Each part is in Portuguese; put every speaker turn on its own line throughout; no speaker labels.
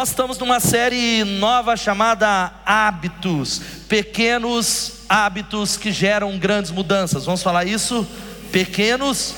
Nós estamos numa série nova chamada Hábitos, pequenos hábitos que geram grandes mudanças. Vamos falar isso? Pequenos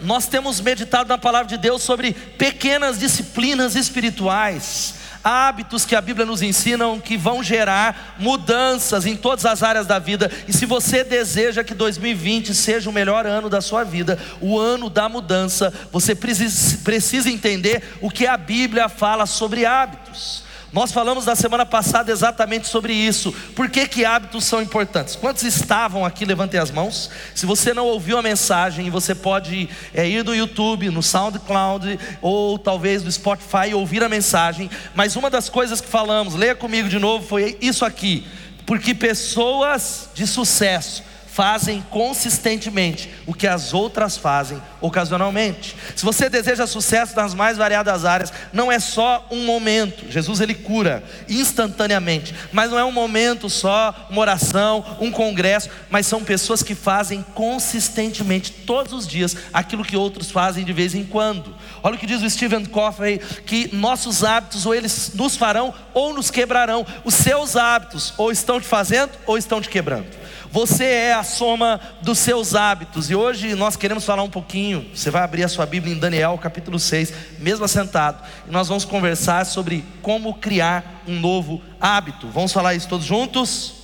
nós temos meditado na palavra de Deus sobre pequenas disciplinas espirituais, hábitos que a Bíblia nos ensinam que vão gerar mudanças em todas as áreas da vida. E se você deseja que 2020 seja o melhor ano da sua vida, o ano da mudança, você precisa entender o que a Bíblia fala sobre hábitos. Nós falamos na semana passada exatamente sobre isso. Por que, que hábitos são importantes? Quantos estavam aqui? Levantem as mãos. Se você não ouviu a mensagem, você pode é, ir no YouTube, no SoundCloud ou talvez no Spotify ouvir a mensagem. Mas uma das coisas que falamos, leia comigo de novo, foi isso aqui. Porque pessoas de sucesso fazem consistentemente o que as outras fazem ocasionalmente. Se você deseja sucesso nas mais variadas áreas, não é só um momento. Jesus ele cura instantaneamente, mas não é um momento só, uma oração, um congresso, mas são pessoas que fazem consistentemente todos os dias aquilo que outros fazem de vez em quando. Olha o que diz o Stephen Covey, que nossos hábitos ou eles nos farão ou nos quebrarão. Os seus hábitos ou estão te fazendo ou estão te quebrando. Você é a soma dos seus hábitos. E hoje nós queremos falar um pouquinho. Você vai abrir a sua Bíblia em Daniel, capítulo 6, mesmo assentado. E nós vamos conversar sobre como criar um novo hábito. Vamos falar isso todos juntos?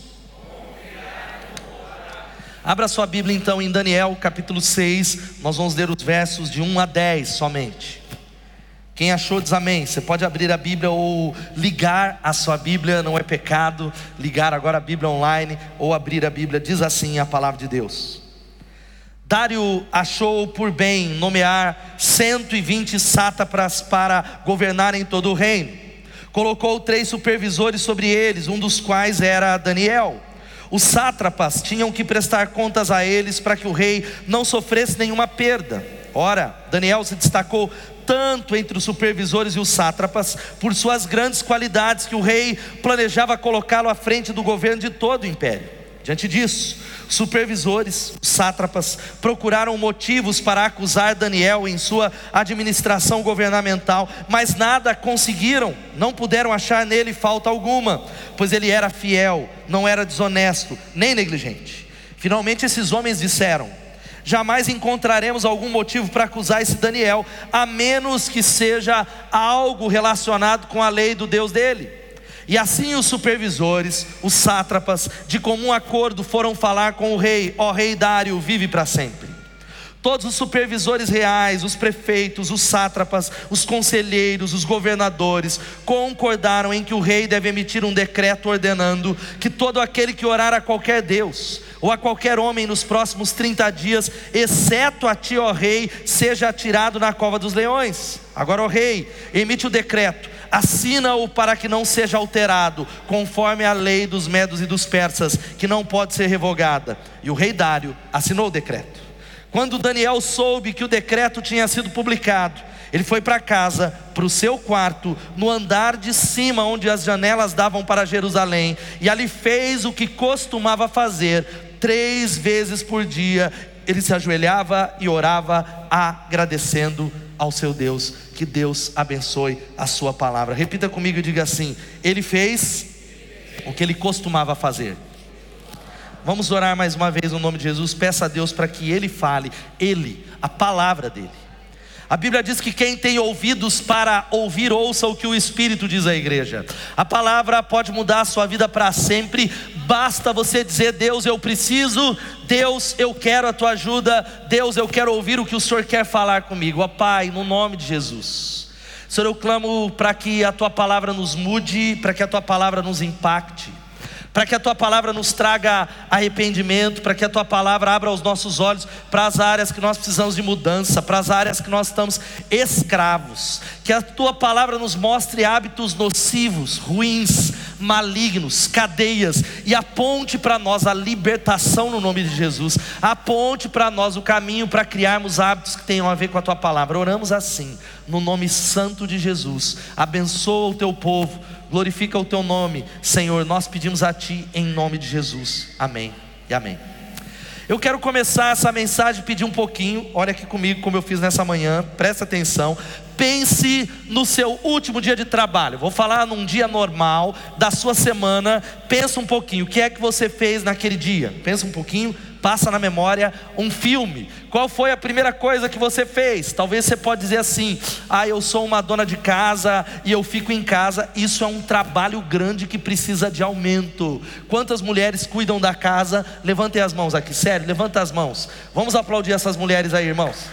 Abra sua Bíblia então em Daniel, capítulo 6. Nós vamos ler os versos de 1 a 10 somente. Quem achou diz amém. Você pode abrir a Bíblia ou ligar a sua Bíblia, não é pecado. Ligar agora a Bíblia online ou abrir a Bíblia, diz assim a palavra de Deus. Dário achou por bem nomear 120 sátrapas para governarem todo o reino. Colocou três supervisores sobre eles, um dos quais era Daniel. Os sátrapas tinham que prestar contas a eles para que o rei não sofresse nenhuma perda. Ora, Daniel se destacou tanto entre os supervisores e os sátrapas, por suas grandes qualidades, que o rei planejava colocá-lo à frente do governo de todo o império. Diante disso, supervisores, sátrapas, procuraram motivos para acusar Daniel em sua administração governamental, mas nada conseguiram, não puderam achar nele falta alguma, pois ele era fiel, não era desonesto, nem negligente. Finalmente, esses homens disseram: jamais encontraremos algum motivo para acusar esse Daniel, a menos que seja algo relacionado com a lei do Deus dele. E assim os supervisores, os sátrapas, de comum acordo foram falar com o rei: Ó rei Dário, vive para sempre. Todos os supervisores reais, os prefeitos, os sátrapas, os conselheiros, os governadores, concordaram em que o rei deve emitir um decreto ordenando que todo aquele que orar a qualquer Deus, ou a qualquer homem nos próximos 30 dias, exceto a ti, ó rei, seja atirado na cova dos leões. Agora, ó rei, emite o decreto, assina-o para que não seja alterado, conforme a lei dos medos e dos persas, que não pode ser revogada. E o rei Dário assinou o decreto. Quando Daniel soube que o decreto tinha sido publicado, ele foi para casa, para o seu quarto, no andar de cima, onde as janelas davam para Jerusalém, e ali fez o que costumava fazer, três vezes por dia. Ele se ajoelhava e orava, agradecendo ao seu Deus. Que Deus abençoe a sua palavra. Repita comigo e diga assim: Ele fez o que ele costumava fazer. Vamos orar mais uma vez no nome de Jesus. Peça a Deus para que Ele fale, Ele, a palavra dEle. A Bíblia diz que quem tem ouvidos para ouvir, ouça o que o Espírito diz à igreja. A palavra pode mudar a sua vida para sempre, basta você dizer: Deus, eu preciso, Deus, eu quero a tua ajuda, Deus, eu quero ouvir o que o Senhor quer falar comigo. Ó Pai, no nome de Jesus. Senhor, eu clamo para que a tua palavra nos mude, para que a tua palavra nos impacte para que a tua palavra nos traga arrependimento, para que a tua palavra abra os nossos olhos para as áreas que nós precisamos de mudança, para as áreas que nós estamos escravos, que a tua palavra nos mostre hábitos nocivos, ruins, malignos, cadeias, e aponte para nós a libertação no nome de Jesus, aponte para nós o caminho para criarmos hábitos que tenham a ver com a tua palavra. Oramos assim, no nome santo de Jesus, abençoa o teu povo glorifica o teu nome, Senhor. Nós pedimos a Ti em nome de Jesus. Amém e amém. Eu quero começar essa mensagem pedir um pouquinho, olha aqui comigo como eu fiz nessa manhã, presta atenção. Pense no seu último dia de trabalho. Vou falar num dia normal da sua semana. Pensa um pouquinho, o que é que você fez naquele dia? Pensa um pouquinho, passa na memória um filme. Qual foi a primeira coisa que você fez? Talvez você pode dizer assim: "Ah, eu sou uma dona de casa e eu fico em casa". Isso é um trabalho grande que precisa de aumento. Quantas mulheres cuidam da casa? Levantem as mãos aqui, sério, levanta as mãos. Vamos aplaudir essas mulheres aí, irmãos.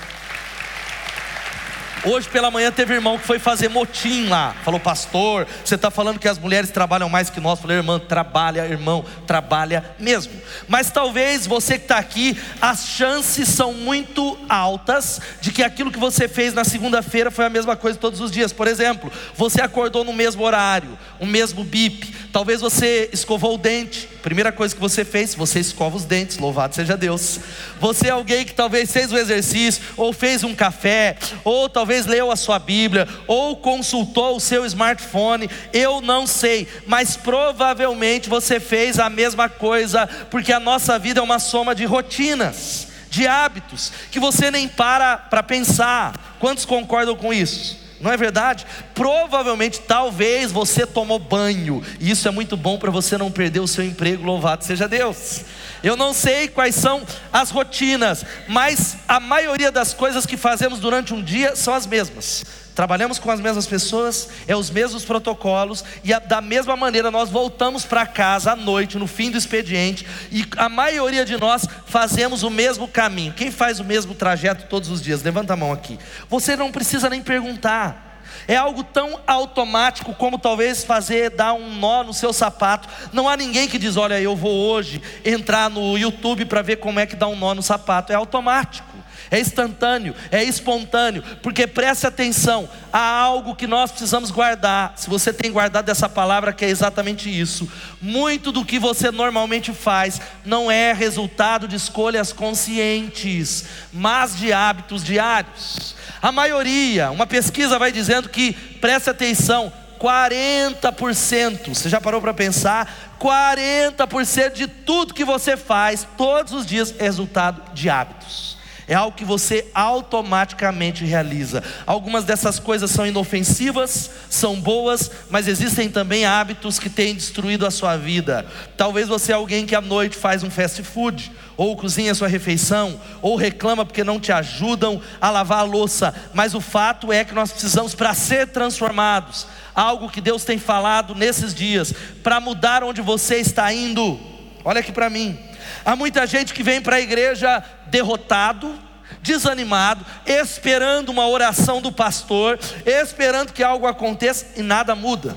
Hoje pela manhã teve irmão que foi fazer motim lá. Falou, pastor, você está falando que as mulheres trabalham mais que nós. Falei, irmão, trabalha, irmão, trabalha mesmo. Mas talvez você que está aqui, as chances são muito altas de que aquilo que você fez na segunda-feira foi a mesma coisa todos os dias. Por exemplo, você acordou no mesmo horário, o mesmo bip. Talvez você escovou o dente. Primeira coisa que você fez, você escova os dentes, louvado seja Deus. Você é alguém que talvez fez o exercício, ou fez um café, ou talvez leu a sua Bíblia, ou consultou o seu smartphone, eu não sei, mas provavelmente você fez a mesma coisa, porque a nossa vida é uma soma de rotinas, de hábitos, que você nem para para pensar. Quantos concordam com isso? Não é verdade? Provavelmente, talvez você tomou banho, e isso é muito bom para você não perder o seu emprego, louvado seja Deus. Eu não sei quais são as rotinas, mas a maioria das coisas que fazemos durante um dia são as mesmas. Trabalhamos com as mesmas pessoas, é os mesmos protocolos, e a, da mesma maneira nós voltamos para casa à noite, no fim do expediente, e a maioria de nós fazemos o mesmo caminho. Quem faz o mesmo trajeto todos os dias? Levanta a mão aqui. Você não precisa nem perguntar. É algo tão automático como talvez fazer dar um nó no seu sapato. Não há ninguém que diz: Olha, eu vou hoje entrar no YouTube para ver como é que dá um nó no sapato. É automático é instantâneo, é espontâneo, porque preste atenção, há algo que nós precisamos guardar. Se você tem guardado essa palavra, que é exatamente isso, muito do que você normalmente faz não é resultado de escolhas conscientes, mas de hábitos diários. A maioria, uma pesquisa vai dizendo que, preste atenção, 40%, você já parou para pensar? 40% de tudo que você faz todos os dias é resultado de hábitos é algo que você automaticamente realiza. Algumas dessas coisas são inofensivas, são boas, mas existem também hábitos que têm destruído a sua vida. Talvez você é alguém que à noite faz um fast food, ou cozinha sua refeição, ou reclama porque não te ajudam a lavar a louça, mas o fato é que nós precisamos, para ser transformados, algo que Deus tem falado nesses dias, para mudar onde você está indo. Olha aqui para mim. Há muita gente que vem para a igreja derrotado, desanimado, esperando uma oração do pastor, esperando que algo aconteça e nada muda.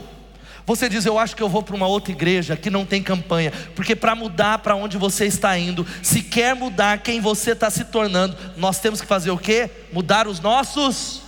Você diz, eu acho que eu vou para uma outra igreja que não tem campanha, porque para mudar para onde você está indo, se quer mudar quem você está se tornando, nós temos que fazer o quê? Mudar os nossos,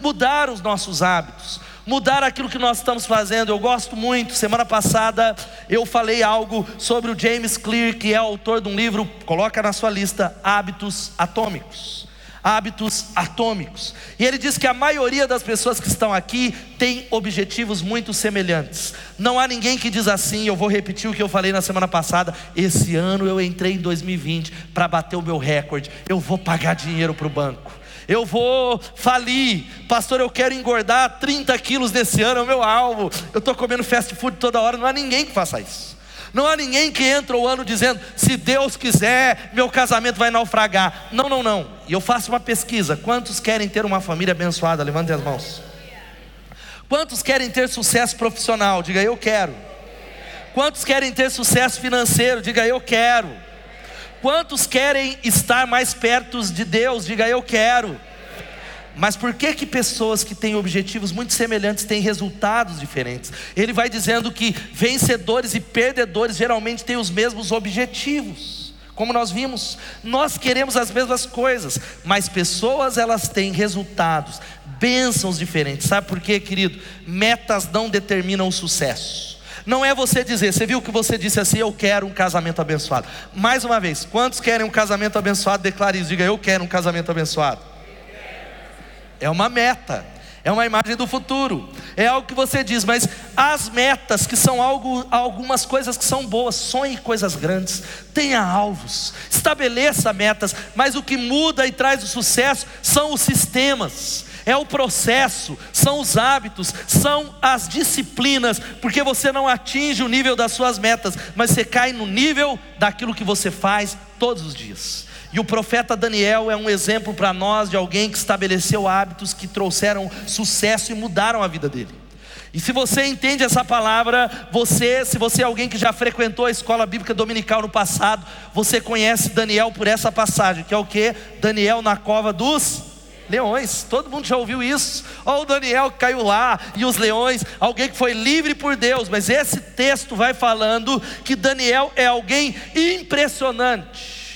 mudar os nossos hábitos mudar aquilo que nós estamos fazendo. Eu gosto muito. Semana passada eu falei algo sobre o James Clear, que é autor de um livro, coloca na sua lista, Hábitos Atômicos. Hábitos atômicos. E ele diz que a maioria das pessoas que estão aqui tem objetivos muito semelhantes. Não há ninguém que diz assim, eu vou repetir o que eu falei na semana passada. Esse ano eu entrei em 2020 para bater o meu recorde. Eu vou pagar dinheiro para o banco eu vou falir, pastor, eu quero engordar 30 quilos nesse ano, é o meu alvo, eu estou comendo fast food toda hora, não há ninguém que faça isso. Não há ninguém que entra o ano dizendo, se Deus quiser, meu casamento vai naufragar. Não, não, não. E eu faço uma pesquisa: quantos querem ter uma família abençoada? Levantem as mãos. Quantos querem ter sucesso profissional? Diga eu quero. Quantos querem ter sucesso financeiro? Diga eu quero. Quantos querem estar mais perto de Deus? Diga eu quero. Mas por que que pessoas que têm objetivos muito semelhantes têm resultados diferentes? Ele vai dizendo que vencedores e perdedores geralmente têm os mesmos objetivos. Como nós vimos, nós queremos as mesmas coisas, mas pessoas elas têm resultados, bênçãos diferentes. Sabe por quê, querido? Metas não determinam o sucesso. Não é você dizer, você viu que você disse assim, eu quero um casamento abençoado. Mais uma vez, quantos querem um casamento abençoado? Declare isso, diga, eu quero um casamento abençoado. É uma meta, É uma imagem do futuro. É algo que você diz, mas as metas, que são algo, algumas coisas que são boas, sonhe coisas grandes, tenha alvos, estabeleça metas, mas o que muda e traz o sucesso são os sistemas, é o processo, são os hábitos, são as disciplinas, porque você não atinge o nível das suas metas, mas você cai no nível daquilo que você faz todos os dias. E o profeta Daniel é um exemplo para nós de alguém que estabeleceu hábitos que trouxeram sucesso e mudaram a vida dele. E se você entende essa palavra, você, se você é alguém que já frequentou a escola bíblica dominical no passado, você conhece Daniel por essa passagem, que é o que? Daniel na cova dos leões. Todo mundo já ouviu isso. Olha o Daniel que caiu lá e os leões, alguém que foi livre por Deus. Mas esse texto vai falando que Daniel é alguém impressionante.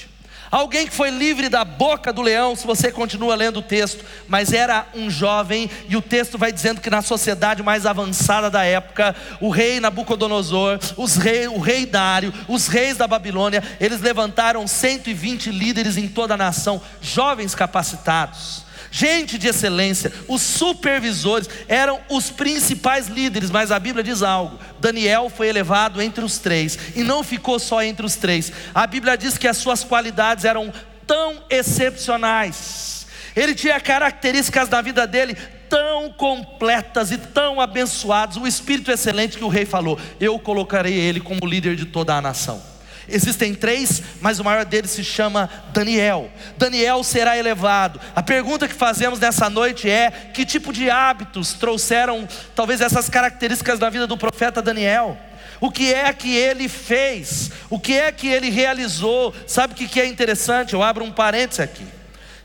Alguém que foi livre da boca do leão, se você continua lendo o texto, mas era um jovem, e o texto vai dizendo que na sociedade mais avançada da época, o rei Nabucodonosor, os rei, o rei Dário, os reis da Babilônia, eles levantaram 120 líderes em toda a nação, jovens capacitados gente de excelência, os supervisores eram os principais líderes, mas a Bíblia diz algo: Daniel foi elevado entre os três, e não ficou só entre os três, a Bíblia diz que as suas qualidades eram tão excepcionais, ele tinha características da vida dele tão completas e tão abençoadas, o espírito excelente que o rei falou: Eu colocarei ele como líder de toda a nação. Existem três, mas o maior deles se chama Daniel. Daniel será elevado. A pergunta que fazemos nessa noite é: que tipo de hábitos trouxeram talvez essas características da vida do profeta Daniel? O que é que ele fez? O que é que ele realizou? Sabe o que é interessante? Eu abro um parênteses aqui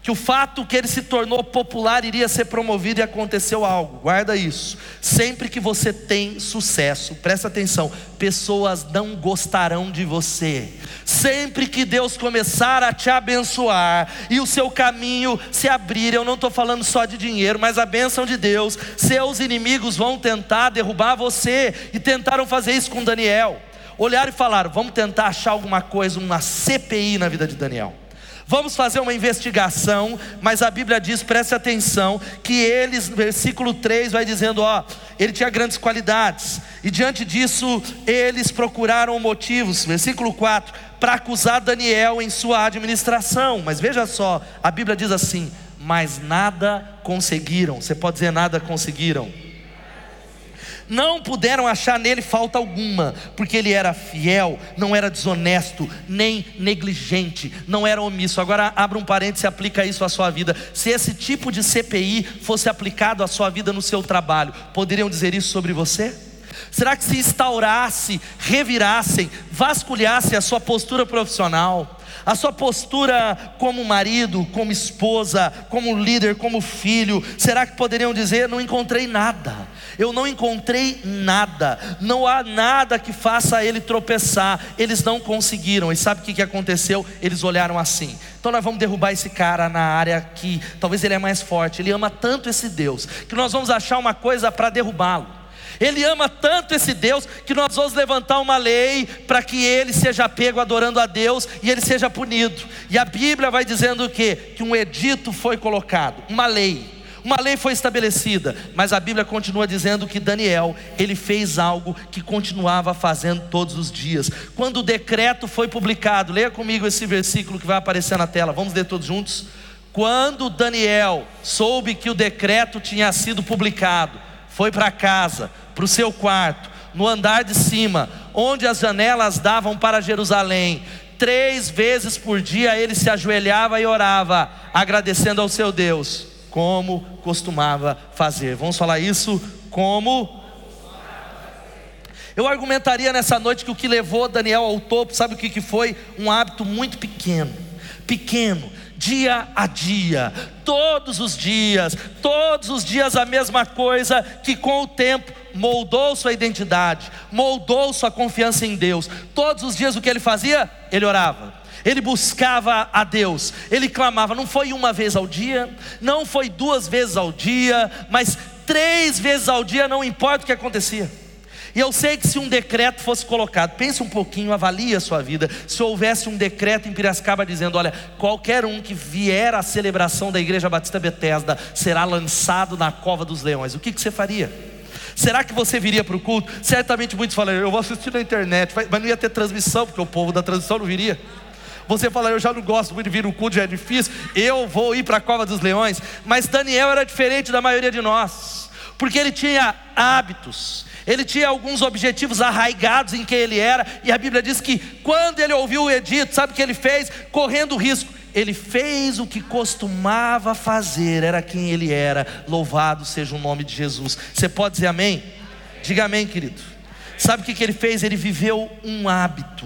que o fato que ele se tornou popular iria ser promovido e aconteceu algo. Guarda isso. Sempre que você tem sucesso, presta atenção, pessoas não gostarão de você. Sempre que Deus começar a te abençoar e o seu caminho se abrir, eu não estou falando só de dinheiro, mas a bênção de Deus, seus inimigos vão tentar derrubar você e tentaram fazer isso com Daniel. Olharam e falaram: vamos tentar achar alguma coisa, uma CPI na vida de Daniel. Vamos fazer uma investigação, mas a Bíblia diz, preste atenção, que eles, versículo 3 vai dizendo: ó, ele tinha grandes qualidades, e diante disso eles procuraram motivos, versículo 4, para acusar Daniel em sua administração. Mas veja só, a Bíblia diz assim: mas nada conseguiram. Você pode dizer nada conseguiram? Não puderam achar nele falta alguma, porque ele era fiel, não era desonesto, nem negligente, não era omisso. Agora, abra um parênteses e aplica isso à sua vida. Se esse tipo de CPI fosse aplicado à sua vida no seu trabalho, poderiam dizer isso sobre você? Será que se instaurasse, revirassem, vasculhassem a sua postura profissional, a sua postura como marido, como esposa, como líder, como filho, será que poderiam dizer: não encontrei nada, eu não encontrei nada, não há nada que faça ele tropeçar, eles não conseguiram, e sabe o que aconteceu? Eles olharam assim, então nós vamos derrubar esse cara na área que talvez ele é mais forte, ele ama tanto esse Deus, que nós vamos achar uma coisa para derrubá-lo. Ele ama tanto esse Deus que nós vamos levantar uma lei para que ele seja pego adorando a Deus e ele seja punido. E a Bíblia vai dizendo o quê? Que um edito foi colocado, uma lei. Uma lei foi estabelecida, mas a Bíblia continua dizendo que Daniel, ele fez algo que continuava fazendo todos os dias. Quando o decreto foi publicado, leia comigo esse versículo que vai aparecer na tela. Vamos ler todos juntos? Quando Daniel soube que o decreto tinha sido publicado, foi para casa, para o seu quarto, no andar de cima, onde as janelas davam para Jerusalém. Três vezes por dia ele se ajoelhava e orava, agradecendo ao seu Deus, como costumava fazer. Vamos falar isso como eu argumentaria nessa noite que o que levou Daniel ao topo, sabe o que, que foi? Um hábito muito pequeno, pequeno, dia a dia, todos os dias, todos os dias a mesma coisa, que com o tempo moldou sua identidade, moldou sua confiança em Deus. Todos os dias o que ele fazia? Ele orava. Ele buscava a Deus, ele clamava, não foi uma vez ao dia, não foi duas vezes ao dia, mas três vezes ao dia, não importa o que acontecia. E eu sei que se um decreto fosse colocado, pense um pouquinho, avalie a sua vida. Se houvesse um decreto em Piracicaba dizendo: olha, qualquer um que vier à celebração da Igreja Batista Betesda será lançado na cova dos leões, o que, que você faria? Será que você viria para o culto? Certamente muitos falariam: eu vou assistir na internet, mas não ia ter transmissão, porque o povo da transmissão não viria. Você fala, eu já não gosto muito de vir no culto, já é difícil, eu vou ir para a cova dos leões. Mas Daniel era diferente da maioria de nós, porque ele tinha hábitos, ele tinha alguns objetivos arraigados em quem ele era, e a Bíblia diz que quando ele ouviu o edito, sabe o que ele fez? Correndo risco, ele fez o que costumava fazer, era quem ele era, louvado seja o nome de Jesus. Você pode dizer amém? Diga amém, querido. Sabe o que ele fez? Ele viveu um hábito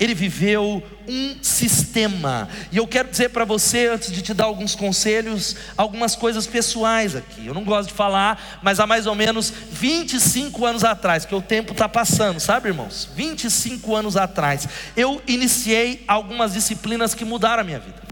ele viveu um sistema. E eu quero dizer para você, antes de te dar alguns conselhos, algumas coisas pessoais aqui. Eu não gosto de falar, mas há mais ou menos 25 anos atrás, que o tempo está passando, sabe, irmãos? 25 anos atrás, eu iniciei algumas disciplinas que mudaram a minha vida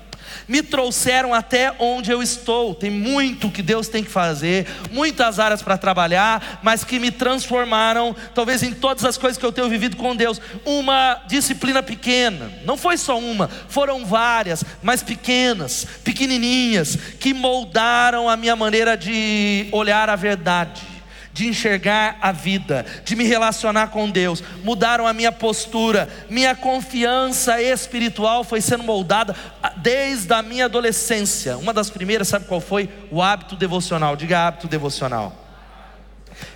me trouxeram até onde eu estou. Tem muito que Deus tem que fazer, muitas áreas para trabalhar, mas que me transformaram, talvez em todas as coisas que eu tenho vivido com Deus. Uma disciplina pequena, não foi só uma, foram várias, mas pequenas, pequenininhas, que moldaram a minha maneira de olhar a verdade de enxergar a vida, de me relacionar com Deus, mudaram a minha postura, minha confiança espiritual foi sendo moldada desde a minha adolescência. Uma das primeiras, sabe qual foi? O hábito devocional. Diga hábito devocional.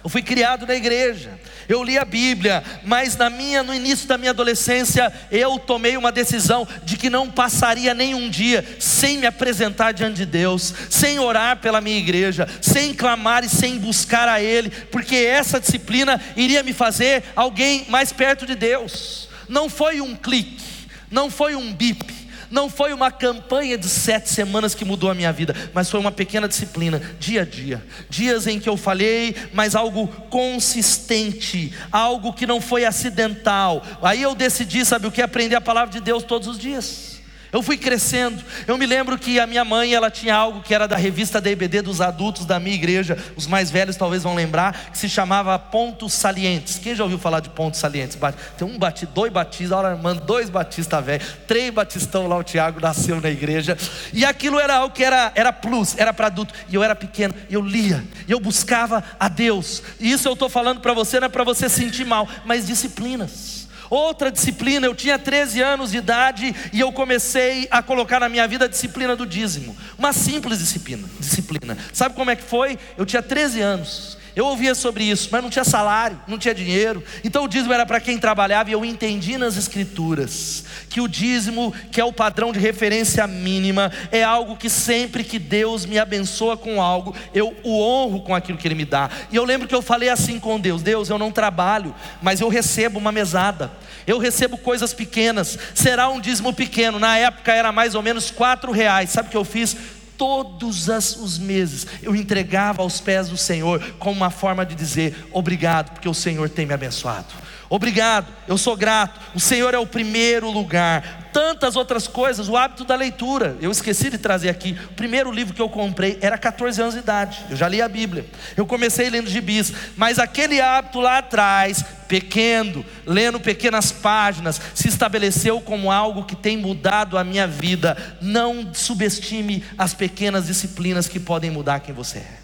Eu fui criado na igreja, eu li a Bíblia, mas na minha, no início da minha adolescência, eu tomei uma decisão de que não passaria nenhum dia sem me apresentar diante de Deus, sem orar pela minha igreja, sem clamar e sem buscar a Ele, porque essa disciplina iria me fazer alguém mais perto de Deus. Não foi um clique, não foi um bip, não foi uma campanha de sete semanas que mudou a minha vida, mas foi uma pequena disciplina, dia a dia. Dias em que eu falhei, mas algo consistente, algo que não foi acidental. Aí eu decidi, sabe o que? Aprender a palavra de Deus todos os dias. Eu fui crescendo. Eu me lembro que a minha mãe, ela tinha algo que era da revista DBD dos adultos da minha igreja. Os mais velhos talvez vão lembrar, que se chamava Pontos Salientes. Quem já ouviu falar de pontos salientes? Tem um batista, dois batistas, olha, mano, dois batistas velhos, três batistão lá, o Tiago nasceu na igreja. E aquilo era algo que era, era plus, era para adulto. E eu era pequeno, eu lia, eu buscava a Deus. E isso eu estou falando para você, não é para você sentir mal, mas disciplinas. Outra disciplina, eu tinha 13 anos de idade e eu comecei a colocar na minha vida a disciplina do dízimo. Uma simples disciplina, disciplina. Sabe como é que foi? Eu tinha 13 anos. Eu ouvia sobre isso, mas não tinha salário, não tinha dinheiro. Então o dízimo era para quem trabalhava e eu entendi nas escrituras que o dízimo, que é o padrão de referência mínima, é algo que sempre que Deus me abençoa com algo, eu o honro com aquilo que ele me dá. E eu lembro que eu falei assim com Deus: Deus, eu não trabalho, mas eu recebo uma mesada. Eu recebo coisas pequenas. Será um dízimo pequeno. Na época era mais ou menos quatro reais. Sabe o que eu fiz? Todos os meses eu entregava aos pés do Senhor, como uma forma de dizer: obrigado, porque o Senhor tem me abençoado. Obrigado, eu sou grato. O Senhor é o primeiro lugar. Tantas outras coisas, o hábito da leitura. Eu esqueci de trazer aqui. O primeiro livro que eu comprei era 14 anos de idade. Eu já li a Bíblia. Eu comecei lendo gibis, mas aquele hábito lá atrás, pequeno, lendo pequenas páginas, se estabeleceu como algo que tem mudado a minha vida. Não subestime as pequenas disciplinas que podem mudar quem você é.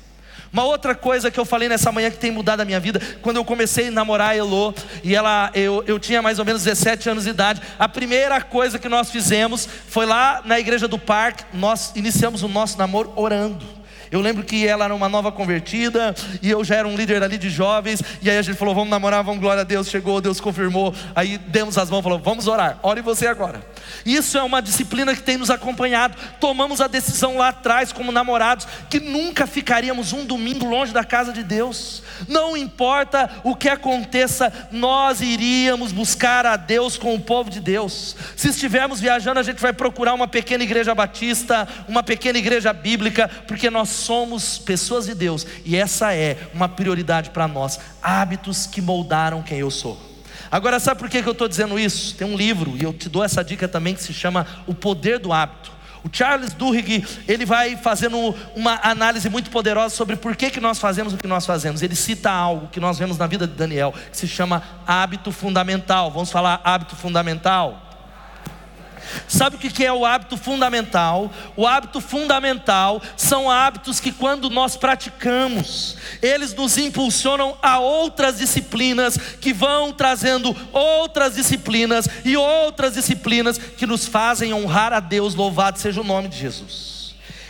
Uma outra coisa que eu falei nessa manhã que tem mudado a minha vida, quando eu comecei a namorar a Elô, e ela, eu, eu tinha mais ou menos 17 anos de idade, a primeira coisa que nós fizemos foi lá na igreja do parque, nós iniciamos o nosso namoro orando. Eu lembro que ela era uma nova convertida e eu já era um líder ali de jovens. E aí a gente falou: vamos namorar, vamos, glória a Deus. Chegou, Deus confirmou. Aí demos as mãos, falou: vamos orar. Ore você agora. Isso é uma disciplina que tem nos acompanhado. Tomamos a decisão lá atrás, como namorados, que nunca ficaríamos um domingo longe da casa de Deus. Não importa o que aconteça, nós iríamos buscar a Deus com o povo de Deus. Se estivermos viajando, a gente vai procurar uma pequena igreja batista, uma pequena igreja bíblica, porque nós somos pessoas de Deus e essa é uma prioridade para nós. Hábitos que moldaram quem eu sou. Agora, sabe por que eu estou dizendo isso? Tem um livro, e eu te dou essa dica também, que se chama O Poder do Hábito. O Charles Duhigg, ele vai fazendo uma análise muito poderosa sobre por que, que nós fazemos o que nós fazemos. Ele cita algo que nós vemos na vida de Daniel, que se chama hábito fundamental. Vamos falar hábito fundamental? Sabe o que é o hábito fundamental? O hábito fundamental são hábitos que, quando nós praticamos, eles nos impulsionam a outras disciplinas, que vão trazendo outras disciplinas e outras disciplinas que nos fazem honrar a Deus. Louvado seja o nome de Jesus.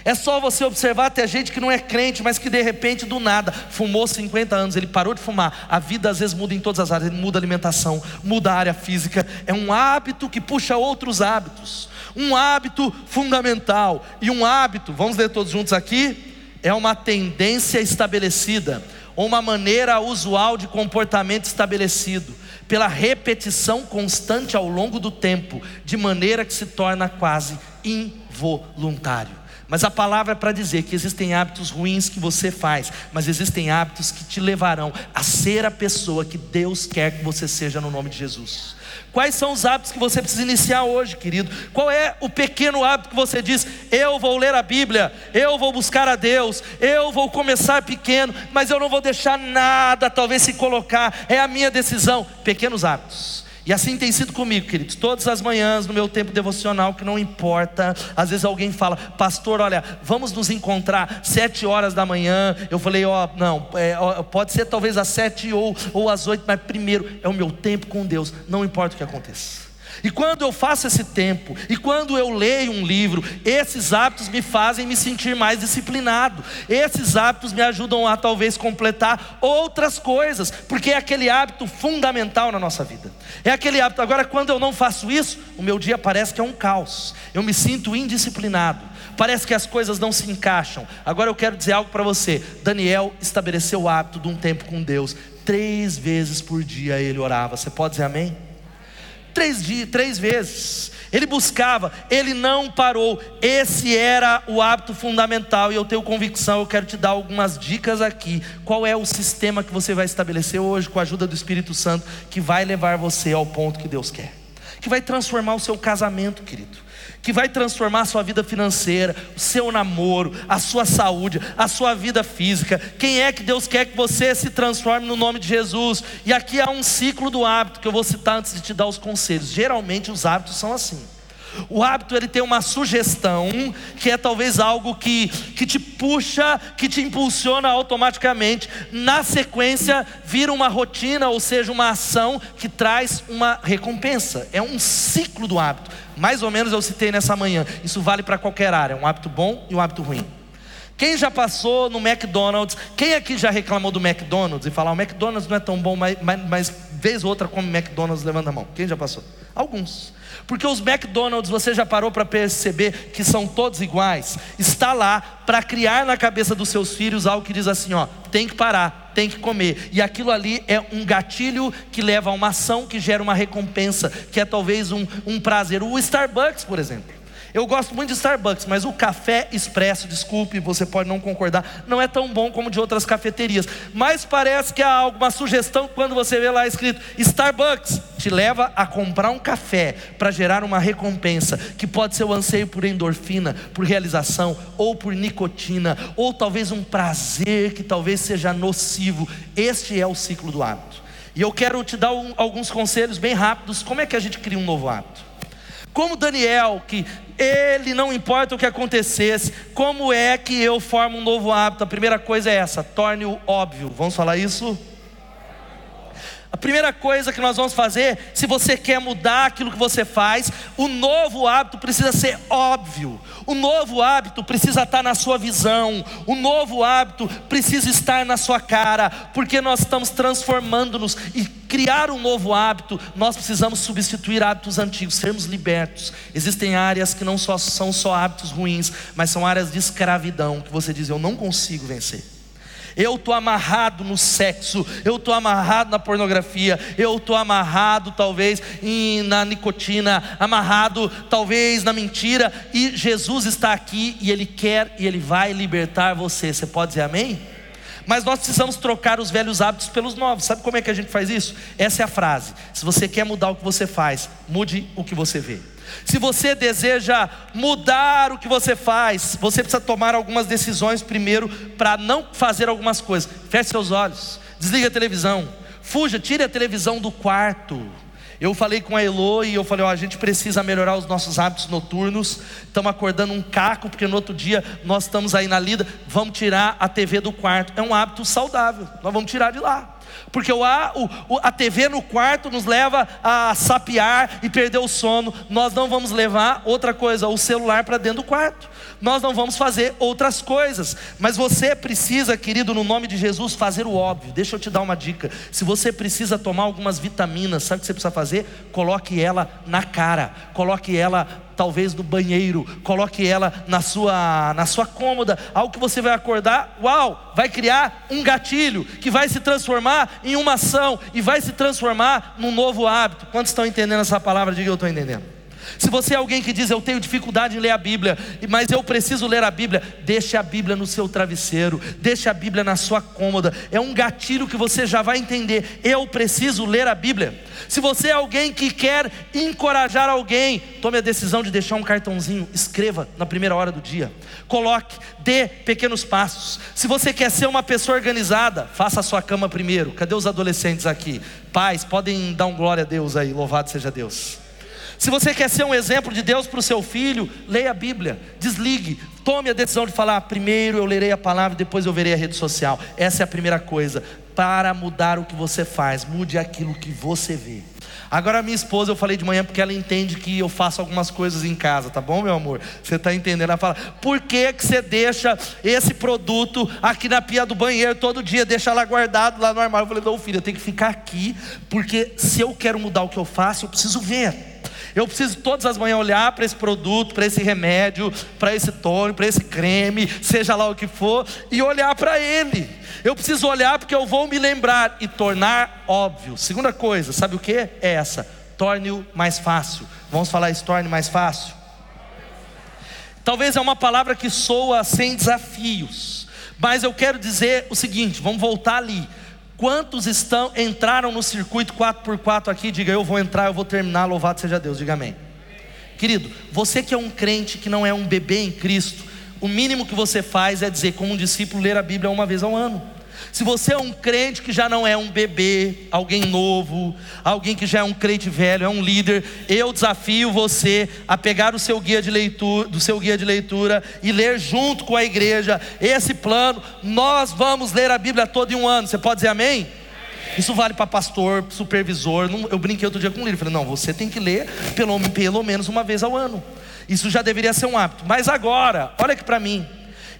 É só você observar até gente que não é crente, mas que de repente do nada fumou 50 anos, ele parou de fumar. A vida às vezes muda em todas as áreas, ele muda a alimentação, muda a área física. É um hábito que puxa outros hábitos. Um hábito fundamental e um hábito, vamos ler todos juntos aqui, é uma tendência estabelecida, ou uma maneira usual de comportamento estabelecido pela repetição constante ao longo do tempo, de maneira que se torna quase involuntário. Mas a palavra é para dizer que existem hábitos ruins que você faz, mas existem hábitos que te levarão a ser a pessoa que Deus quer que você seja no nome de Jesus. Quais são os hábitos que você precisa iniciar hoje, querido? Qual é o pequeno hábito que você diz: eu vou ler a Bíblia, eu vou buscar a Deus, eu vou começar pequeno, mas eu não vou deixar nada, talvez se colocar, é a minha decisão. Pequenos hábitos. E assim tem sido comigo, queridos. Todas as manhãs, no meu tempo devocional, que não importa. Às vezes alguém fala, pastor, olha, vamos nos encontrar sete horas da manhã. Eu falei, ó, oh, não, é, pode ser talvez às sete ou, ou às oito, mas primeiro é o meu tempo com Deus. Não importa o que aconteça. E quando eu faço esse tempo, e quando eu leio um livro, esses hábitos me fazem me sentir mais disciplinado. Esses hábitos me ajudam a talvez completar outras coisas, porque é aquele hábito fundamental na nossa vida. É aquele hábito. Agora, quando eu não faço isso, o meu dia parece que é um caos. Eu me sinto indisciplinado. Parece que as coisas não se encaixam. Agora eu quero dizer algo para você. Daniel estabeleceu o hábito de um tempo com Deus. Três vezes por dia ele orava. Você pode dizer amém? Três, dias, três vezes. Ele buscava, ele não parou. Esse era o hábito fundamental. E eu tenho convicção, eu quero te dar algumas dicas aqui. Qual é o sistema que você vai estabelecer hoje com a ajuda do Espírito Santo que vai levar você ao ponto que Deus quer? Que vai transformar o seu casamento, querido que vai transformar a sua vida financeira, o seu namoro, a sua saúde, a sua vida física. Quem é que Deus quer que você se transforme no nome de Jesus? E aqui há um ciclo do hábito que eu vou citar antes de te dar os conselhos. Geralmente os hábitos são assim. O hábito ele tem uma sugestão que é talvez algo que, que te puxa, que te impulsiona automaticamente. Na sequência, vira uma rotina, ou seja, uma ação que traz uma recompensa. É um ciclo do hábito. Mais ou menos eu citei nessa manhã. Isso vale para qualquer área, um hábito bom e um hábito ruim. Quem já passou no McDonald's? Quem aqui já reclamou do McDonald's e falar o McDonald's não é tão bom, mas, mas, mas vez ou outra come McDonald's, levanta a mão. Quem já passou? Alguns. Porque os McDonald's, você já parou para perceber que são todos iguais? Está lá para criar na cabeça dos seus filhos algo que diz assim: ó, tem que parar, tem que comer. E aquilo ali é um gatilho que leva a uma ação que gera uma recompensa, que é talvez um, um prazer. O Starbucks, por exemplo. Eu gosto muito de Starbucks, mas o café expresso, desculpe, você pode não concordar, não é tão bom como de outras cafeterias. Mas parece que há alguma sugestão quando você vê lá escrito Starbucks, te leva a comprar um café para gerar uma recompensa, que pode ser o anseio por endorfina, por realização, ou por nicotina, ou talvez um prazer que talvez seja nocivo. Este é o ciclo do hábito. E eu quero te dar um, alguns conselhos bem rápidos. Como é que a gente cria um novo hábito? Como Daniel, que ele não importa o que acontecesse, como é que eu formo um novo hábito? A primeira coisa é essa: torne-o óbvio. Vamos falar isso? A primeira coisa que nós vamos fazer, se você quer mudar aquilo que você faz, o novo hábito precisa ser óbvio. O novo hábito precisa estar na sua visão. O novo hábito precisa estar na sua cara, porque nós estamos transformando-nos e criar um novo hábito, nós precisamos substituir hábitos antigos, sermos libertos. Existem áreas que não só são só hábitos ruins, mas são áreas de escravidão que você diz eu não consigo vencer eu estou amarrado no sexo, eu estou amarrado na pornografia, eu estou amarrado talvez em, na nicotina, amarrado talvez na mentira, e Jesus está aqui e Ele quer e Ele vai libertar você. Você pode dizer amém? Mas nós precisamos trocar os velhos hábitos pelos novos. Sabe como é que a gente faz isso? Essa é a frase. Se você quer mudar o que você faz, mude o que você vê. Se você deseja mudar o que você faz, você precisa tomar algumas decisões primeiro para não fazer algumas coisas. Feche seus olhos, desliga a televisão, fuja, tire a televisão do quarto. Eu falei com a Elo e eu falei: ó, a gente precisa melhorar os nossos hábitos noturnos. Estamos acordando um caco, porque no outro dia nós estamos aí na lida. Vamos tirar a TV do quarto. É um hábito saudável, nós vamos tirar de lá. Porque o, a, TV no quarto nos leva a sapear e perder o sono. Nós não vamos levar outra coisa, o celular para dentro do quarto. Nós não vamos fazer outras coisas. Mas você precisa, querido, no nome de Jesus, fazer o óbvio. Deixa eu te dar uma dica. Se você precisa tomar algumas vitaminas, sabe o que você precisa fazer? Coloque ela na cara, coloque ela talvez no banheiro, coloque ela na sua, na sua cômoda, algo que você vai acordar, uau, vai criar um gatilho que vai se transformar em uma ação e vai se transformar num novo hábito. Quantos estão entendendo essa palavra? Diga eu estou entendendo. Se você é alguém que diz eu tenho dificuldade em ler a Bíblia, mas eu preciso ler a Bíblia, deixe a Bíblia no seu travesseiro, deixe a Bíblia na sua cômoda. É um gatilho que você já vai entender. Eu preciso ler a Bíblia. Se você é alguém que quer encorajar alguém, tome a decisão de deixar um cartãozinho, escreva na primeira hora do dia. Coloque, dê pequenos passos. Se você quer ser uma pessoa organizada, faça a sua cama primeiro. Cadê os adolescentes aqui? Pais, podem dar um glória a Deus aí, louvado seja Deus. Se você quer ser um exemplo de Deus para o seu filho, leia a Bíblia, desligue, tome a decisão de falar: primeiro eu lerei a palavra, depois eu verei a rede social. Essa é a primeira coisa. Para mudar o que você faz, mude aquilo que você vê. Agora, minha esposa, eu falei de manhã porque ela entende que eu faço algumas coisas em casa, tá bom, meu amor? Você está entendendo? Ela fala: por que, que você deixa esse produto aqui na pia do banheiro todo dia, deixa lá guardado lá no armário? Eu falei: não, filho, eu tenho que ficar aqui, porque se eu quero mudar o que eu faço, eu preciso ver. Eu preciso todas as manhãs olhar para esse produto, para esse remédio, para esse tônico, para esse creme, seja lá o que for, e olhar para ele. Eu preciso olhar porque eu vou me lembrar e tornar óbvio. Segunda coisa, sabe o que? É essa: torne-o mais fácil. Vamos falar isso, torne mais fácil. Talvez é uma palavra que soa sem desafios, mas eu quero dizer o seguinte: vamos voltar ali. Quantos estão entraram no circuito 4x4 aqui? Diga, eu vou entrar, eu vou terminar, louvado seja Deus, diga amém. Querido, você que é um crente que não é um bebê em Cristo, o mínimo que você faz é dizer, como um discípulo, ler a Bíblia uma vez ao ano. Se você é um crente que já não é um bebê, alguém novo, alguém que já é um crente velho, é um líder, eu desafio você a pegar o seu guia de leitura, do seu guia de leitura e ler junto com a igreja esse plano. Nós vamos ler a Bíblia toda em um ano. Você pode dizer amém? Isso vale para pastor, supervisor. Eu brinquei outro dia com um líder. Falei, não, você tem que ler pelo, pelo menos uma vez ao ano. Isso já deveria ser um hábito. Mas agora, olha aqui para mim.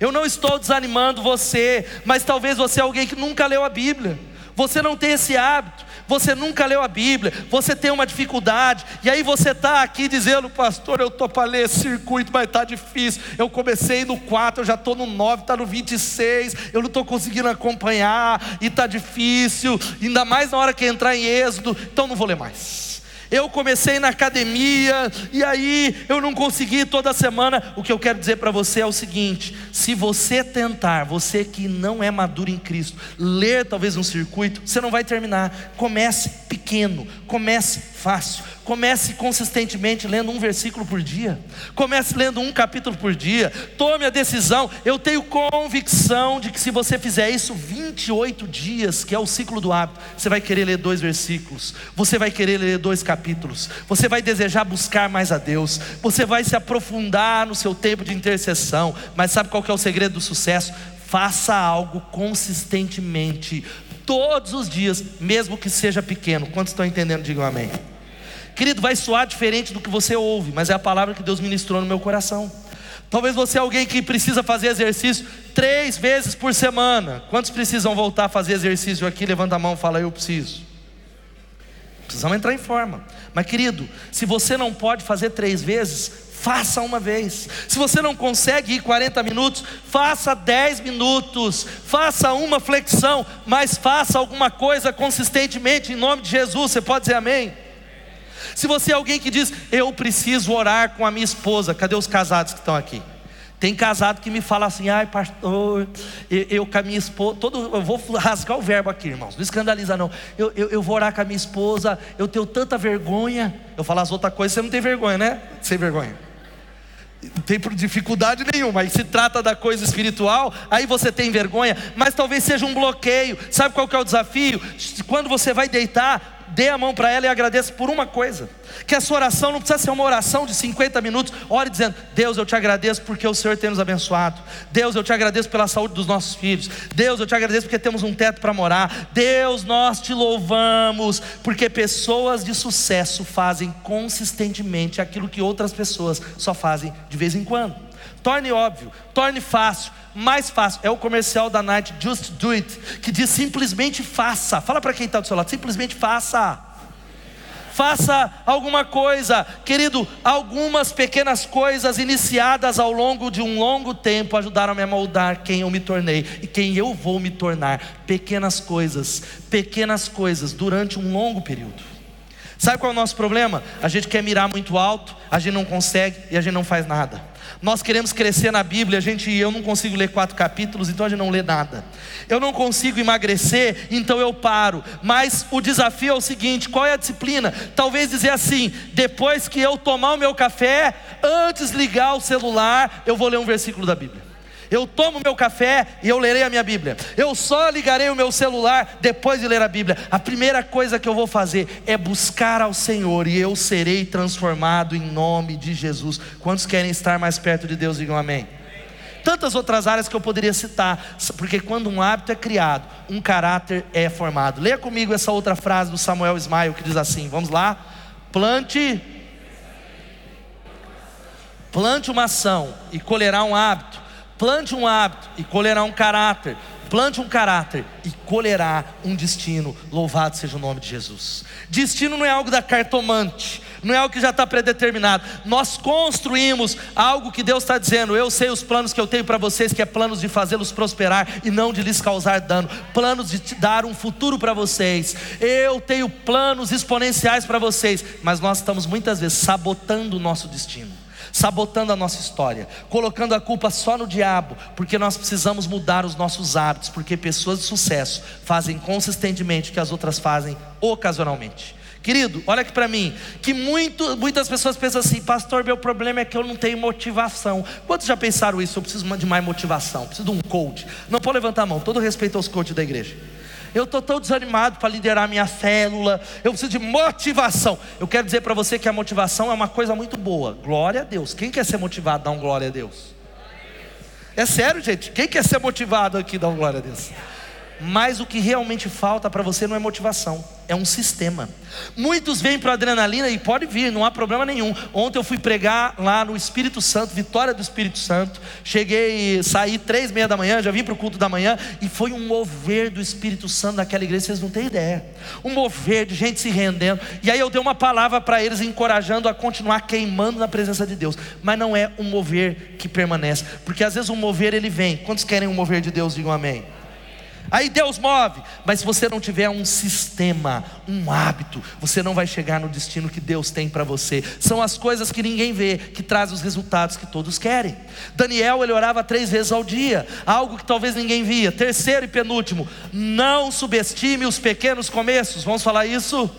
Eu não estou desanimando você, mas talvez você é alguém que nunca leu a Bíblia. Você não tem esse hábito, você nunca leu a Bíblia, você tem uma dificuldade, e aí você está aqui dizendo, pastor, eu estou para ler circuito, mas está difícil. Eu comecei no 4, eu já estou no 9, está no 26, eu não estou conseguindo acompanhar, e está difícil, ainda mais na hora que entrar em êxodo, então não vou ler mais. Eu comecei na academia e aí eu não consegui toda semana. O que eu quero dizer para você é o seguinte: se você tentar, você que não é maduro em Cristo, ler talvez um circuito, você não vai terminar. Comece pequeno, comece fácil. Comece consistentemente lendo um versículo por dia. Comece lendo um capítulo por dia. Tome a decisão. Eu tenho convicção de que se você fizer isso 28 dias, que é o ciclo do hábito, você vai querer ler dois versículos. Você vai querer ler dois capítulos. Você vai desejar buscar mais a Deus. Você vai se aprofundar no seu tempo de intercessão. Mas sabe qual é o segredo do sucesso? Faça algo consistentemente todos os dias, mesmo que seja pequeno. Quantos estão entendendo? Digam amém. Querido, vai soar diferente do que você ouve, mas é a palavra que Deus ministrou no meu coração. Talvez você é alguém que precisa fazer exercício três vezes por semana. Quantos precisam voltar a fazer exercício aqui? Levanta a mão e fala, eu preciso. Precisamos entrar em forma. Mas, querido, se você não pode fazer três vezes, faça uma vez. Se você não consegue ir 40 minutos, faça 10 minutos. Faça uma flexão, mas faça alguma coisa consistentemente em nome de Jesus. Você pode dizer amém? Se você é alguém que diz, eu preciso orar com a minha esposa, cadê os casados que estão aqui? Tem casado que me fala assim, ai pastor, eu, eu com a minha esposa, todo, eu vou rasgar o verbo aqui, irmãos, não escandaliza não. Eu, eu, eu vou orar com a minha esposa, eu tenho tanta vergonha. Eu falo as outras coisas, você não tem vergonha, né? Sem vergonha. Não tem dificuldade nenhuma, mas se trata da coisa espiritual, aí você tem vergonha, mas talvez seja um bloqueio. Sabe qual que é o desafio? Quando você vai deitar, dê a mão para ela e agradeça por uma coisa. Que a sua oração não precisa ser uma oração de 50 minutos. Ore dizendo: Deus, eu te agradeço porque o Senhor tem nos abençoado. Deus, eu te agradeço pela saúde dos nossos filhos. Deus, eu te agradeço porque temos um teto para morar. Deus, nós te louvamos porque pessoas de sucesso fazem consistentemente aquilo que outras pessoas só fazem de vez em quando. Torne óbvio, torne fácil, mais fácil. É o comercial da Night Just Do It, que diz simplesmente faça. Fala para quem está do seu lado, simplesmente faça. Faça alguma coisa, querido. Algumas pequenas coisas iniciadas ao longo de um longo tempo ajudaram -me a moldar quem eu me tornei e quem eu vou me tornar. Pequenas coisas, pequenas coisas durante um longo período. Sabe qual é o nosso problema? A gente quer mirar muito alto, a gente não consegue e a gente não faz nada. Nós queremos crescer na Bíblia, a gente, eu não consigo ler quatro capítulos, então a gente não lê nada. Eu não consigo emagrecer, então eu paro. Mas o desafio é o seguinte: qual é a disciplina? Talvez dizer assim: depois que eu tomar o meu café, antes ligar o celular, eu vou ler um versículo da Bíblia. Eu tomo meu café e eu lerei a minha Bíblia. Eu só ligarei o meu celular depois de ler a Bíblia. A primeira coisa que eu vou fazer é buscar ao Senhor e eu serei transformado em nome de Jesus. Quantos querem estar mais perto de Deus, digam amém. Tantas outras áreas que eu poderia citar, porque quando um hábito é criado, um caráter é formado. Leia comigo essa outra frase do Samuel Ismael que diz assim: Vamos lá, plante plante uma ação e colherá um hábito. Plante um hábito e colherá um caráter. Plante um caráter e colherá um destino. Louvado seja o nome de Jesus. Destino não é algo da cartomante, não é algo que já está predeterminado. Nós construímos algo que Deus está dizendo. Eu sei os planos que eu tenho para vocês, que é planos de fazê-los prosperar e não de lhes causar dano, planos de te dar um futuro para vocês. Eu tenho planos exponenciais para vocês, mas nós estamos muitas vezes sabotando o nosso destino sabotando a nossa história, colocando a culpa só no diabo, porque nós precisamos mudar os nossos hábitos, porque pessoas de sucesso fazem consistentemente o que as outras fazem ocasionalmente. Querido, olha aqui para mim, que muito, muitas pessoas pensam assim, pastor, meu problema é que eu não tenho motivação. Quantos já pensaram isso? Eu preciso de mais motivação, preciso de um coach. Não pode levantar a mão, todo respeito aos coaches da igreja. Eu estou tão desanimado para liderar minha célula. Eu preciso de motivação. Eu quero dizer para você que a motivação é uma coisa muito boa. Glória a Deus. Quem quer ser motivado, dá um glória a Deus. É sério, gente. Quem quer ser motivado aqui, dá um glória a Deus. Mas o que realmente falta para você não é motivação, é um sistema. Muitos vêm para adrenalina e pode vir, não há problema nenhum. Ontem eu fui pregar lá no Espírito Santo, vitória do Espírito Santo. Cheguei, saí três meia da manhã, já vim para o culto da manhã e foi um mover do Espírito Santo naquela igreja, vocês não têm ideia. Um mover de gente se rendendo. E aí eu dei uma palavra para eles, encorajando a continuar queimando na presença de Deus. Mas não é um mover que permanece, porque às vezes um mover ele vem. Quantos querem um mover de Deus? Digam amém. Aí Deus move, mas se você não tiver um sistema, um hábito, você não vai chegar no destino que Deus tem para você. São as coisas que ninguém vê que traz os resultados que todos querem. Daniel ele orava três vezes ao dia, algo que talvez ninguém via. Terceiro e penúltimo, não subestime os pequenos começos. Vamos falar isso?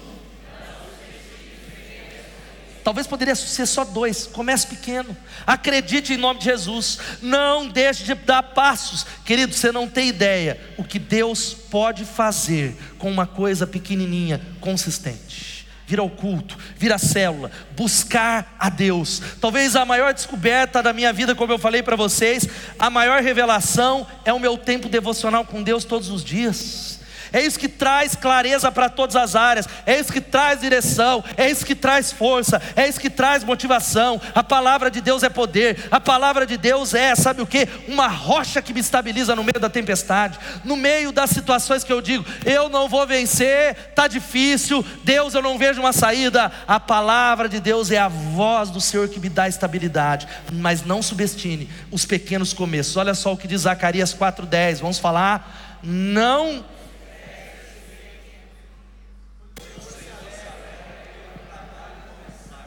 Talvez poderia ser só dois. Comece pequeno. Acredite em nome de Jesus. Não deixe de dar passos. Querido, você não tem ideia o que Deus pode fazer com uma coisa pequenininha, consistente. Vir ao culto, vir à célula, buscar a Deus. Talvez a maior descoberta da minha vida, como eu falei para vocês, a maior revelação é o meu tempo devocional com Deus todos os dias é isso que traz clareza para todas as áreas, é isso que traz direção, é isso que traz força, é isso que traz motivação. A palavra de Deus é poder, a palavra de Deus é, sabe o que? Uma rocha que me estabiliza no meio da tempestade, no meio das situações que eu digo, eu não vou vencer, está difícil, Deus eu não vejo uma saída. A palavra de Deus é a voz do Senhor que me dá estabilidade, mas não subestime os pequenos começos. Olha só o que diz Zacarias 4,10, vamos falar. Não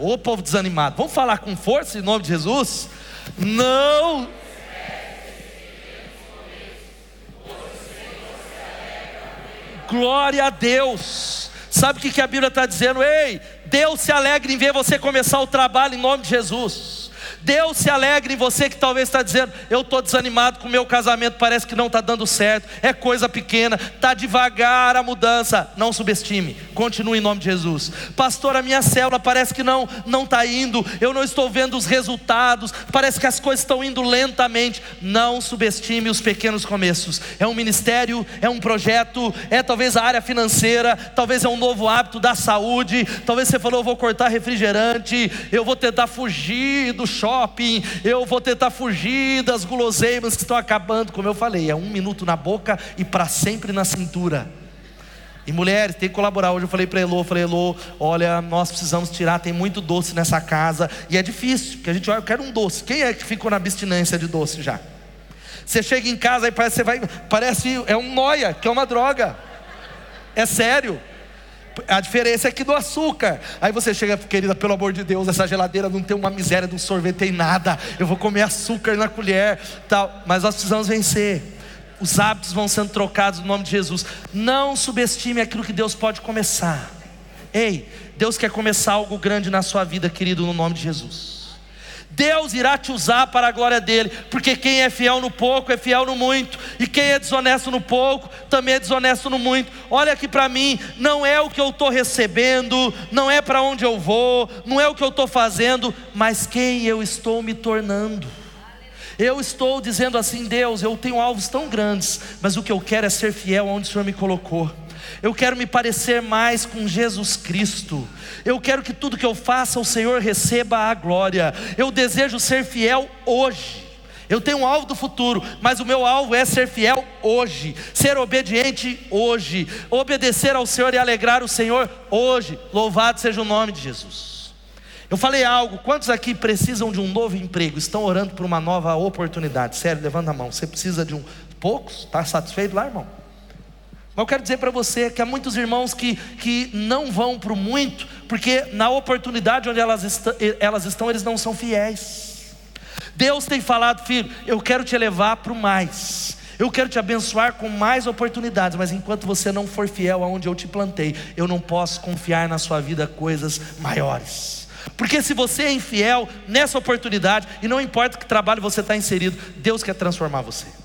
Ô povo desanimado, vamos falar com força em nome de Jesus? Não. Glória a Deus. Sabe o que a Bíblia está dizendo? Ei, Deus se alegra em ver você começar o trabalho em nome de Jesus. Deus se alegre em você que talvez está dizendo: Eu estou desanimado com o meu casamento, parece que não está dando certo, é coisa pequena, está devagar a mudança. Não subestime, continue em nome de Jesus. Pastor, a minha célula parece que não não está indo, eu não estou vendo os resultados, parece que as coisas estão indo lentamente. Não subestime os pequenos começos. É um ministério, é um projeto, é talvez a área financeira, talvez é um novo hábito da saúde. Talvez você falou: Eu vou cortar refrigerante, eu vou tentar fugir do shopping, eu vou tentar fugir das guloseimas que estão acabando, como eu falei, é um minuto na boca e para sempre na cintura. E mulheres, tem que colaborar. Hoje eu falei para Elô, falei, Elô, olha, nós precisamos tirar, tem muito doce nessa casa. E é difícil, porque a gente olha, eu quero um doce. Quem é que ficou na abstinência de doce já? Você chega em casa e parece, você vai, parece, é um noia, que é uma droga. É sério. A diferença é que do açúcar. Aí você chega, querida, pelo amor de Deus, essa geladeira não tem uma miséria de um sorvete, tem nada. Eu vou comer açúcar na colher, tal. Mas nós precisamos vencer. Os hábitos vão sendo trocados no nome de Jesus. Não subestime aquilo que Deus pode começar. Ei, Deus quer começar algo grande na sua vida, querido, no nome de Jesus. Deus irá te usar para a glória dele, porque quem é fiel no pouco é fiel no muito, e quem é desonesto no pouco também é desonesto no muito. Olha aqui para mim, não é o que eu estou recebendo, não é para onde eu vou, não é o que eu estou fazendo, mas quem eu estou me tornando. Eu estou dizendo assim, Deus, eu tenho alvos tão grandes, mas o que eu quero é ser fiel aonde o Senhor me colocou. Eu quero me parecer mais com Jesus Cristo. Eu quero que tudo que eu faça, o Senhor receba a glória. Eu desejo ser fiel hoje. Eu tenho um alvo do futuro, mas o meu alvo é ser fiel hoje, ser obediente hoje, obedecer ao Senhor e alegrar o Senhor hoje. Louvado seja o nome de Jesus. Eu falei algo, quantos aqui precisam de um novo emprego? Estão orando por uma nova oportunidade? Sério, levanta a mão. Você precisa de um. Poucos? Está satisfeito lá, irmão? Mas eu quero dizer para você que há muitos irmãos que, que não vão para o muito, porque na oportunidade onde elas, est elas estão, eles não são fiéis. Deus tem falado, filho, eu quero te levar para o mais. Eu quero te abençoar com mais oportunidades, mas enquanto você não for fiel aonde eu te plantei, eu não posso confiar na sua vida coisas maiores. Porque se você é infiel nessa oportunidade, e não importa que trabalho você está inserido, Deus quer transformar você.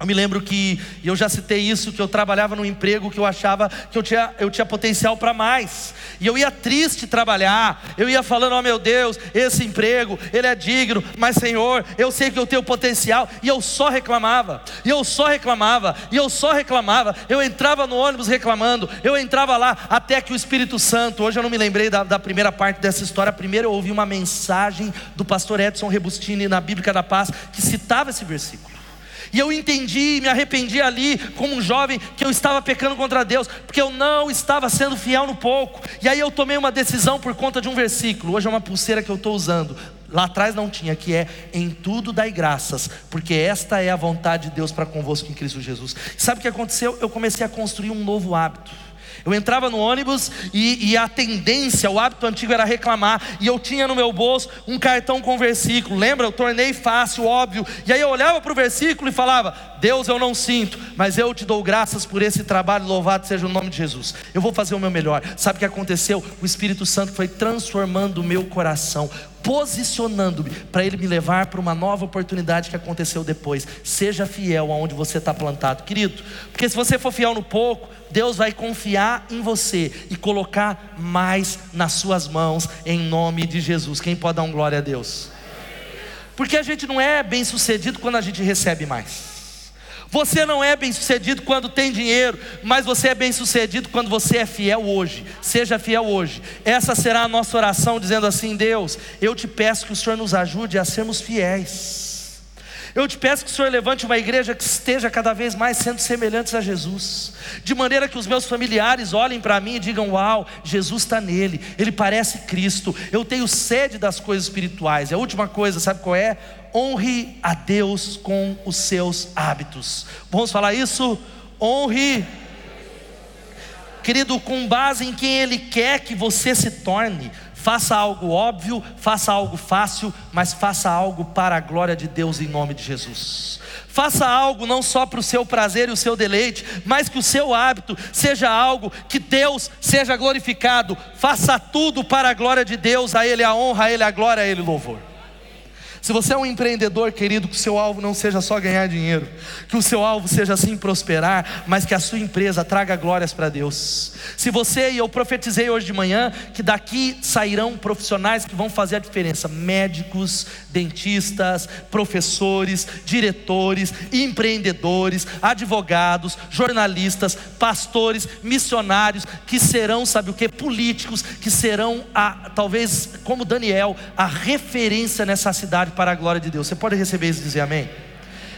Eu me lembro que, e eu já citei isso, que eu trabalhava num emprego que eu achava que eu tinha, eu tinha potencial para mais. E eu ia triste trabalhar, eu ia falando, oh meu Deus, esse emprego, ele é digno, mas Senhor, eu sei que eu tenho potencial. E eu só reclamava, e eu só reclamava, e eu só reclamava. Eu entrava no ônibus reclamando, eu entrava lá, até que o Espírito Santo, hoje eu não me lembrei da, da primeira parte dessa história. Primeiro eu ouvi uma mensagem do pastor Edson Rebustini na Bíblia da Paz, que citava esse versículo. E eu entendi, me arrependi ali, como um jovem, que eu estava pecando contra Deus, porque eu não estava sendo fiel no pouco. E aí eu tomei uma decisão por conta de um versículo. Hoje é uma pulseira que eu estou usando. Lá atrás não tinha, que é em tudo dai graças, porque esta é a vontade de Deus para convosco em Cristo Jesus. Sabe o que aconteceu? Eu comecei a construir um novo hábito. Eu entrava no ônibus e, e, a tendência, o hábito antigo era reclamar. E eu tinha no meu bolso um cartão com versículo. Lembra? Eu tornei fácil, óbvio. E aí eu olhava para o versículo e falava: Deus, eu não sinto, mas eu te dou graças por esse trabalho. Louvado seja o nome de Jesus. Eu vou fazer o meu melhor. Sabe o que aconteceu? O Espírito Santo foi transformando o meu coração posicionando-me para Ele me levar para uma nova oportunidade que aconteceu depois. Seja fiel aonde você está plantado, querido, porque se você for fiel no pouco, Deus vai confiar em você e colocar mais nas suas mãos, em nome de Jesus. Quem pode dar um glória a Deus? Porque a gente não é bem sucedido quando a gente recebe mais. Você não é bem sucedido quando tem dinheiro, mas você é bem sucedido quando você é fiel hoje. Seja fiel hoje. Essa será a nossa oração, dizendo assim: Deus, eu te peço que o Senhor nos ajude a sermos fiéis. Eu te peço que o Senhor levante uma igreja que esteja cada vez mais sendo semelhantes a Jesus, de maneira que os meus familiares olhem para mim e digam: Uau, Jesus está nele, ele parece Cristo. Eu tenho sede das coisas espirituais. E a última coisa, sabe qual é? Honre a Deus com os seus hábitos. Vamos falar isso? Honre querido, com base em quem Ele quer que você se torne. Faça algo óbvio, faça algo fácil, mas faça algo para a glória de Deus em nome de Jesus. Faça algo não só para o seu prazer e o seu deleite, mas que o seu hábito seja algo que Deus seja glorificado. Faça tudo para a glória de Deus, a Ele a honra, a Ele a glória, a Ele louvor. Se você é um empreendedor, querido, que o seu alvo não seja só ganhar dinheiro, que o seu alvo seja sim prosperar, mas que a sua empresa traga glórias para Deus. Se você, e eu profetizei hoje de manhã, que daqui sairão profissionais que vão fazer a diferença: médicos, dentistas, professores, diretores, empreendedores, advogados, jornalistas, pastores, missionários, que serão, sabe o que? Políticos, que serão, a, talvez, como Daniel, a referência nessa cidade para a glória de Deus. Você pode receber isso e dizer amém?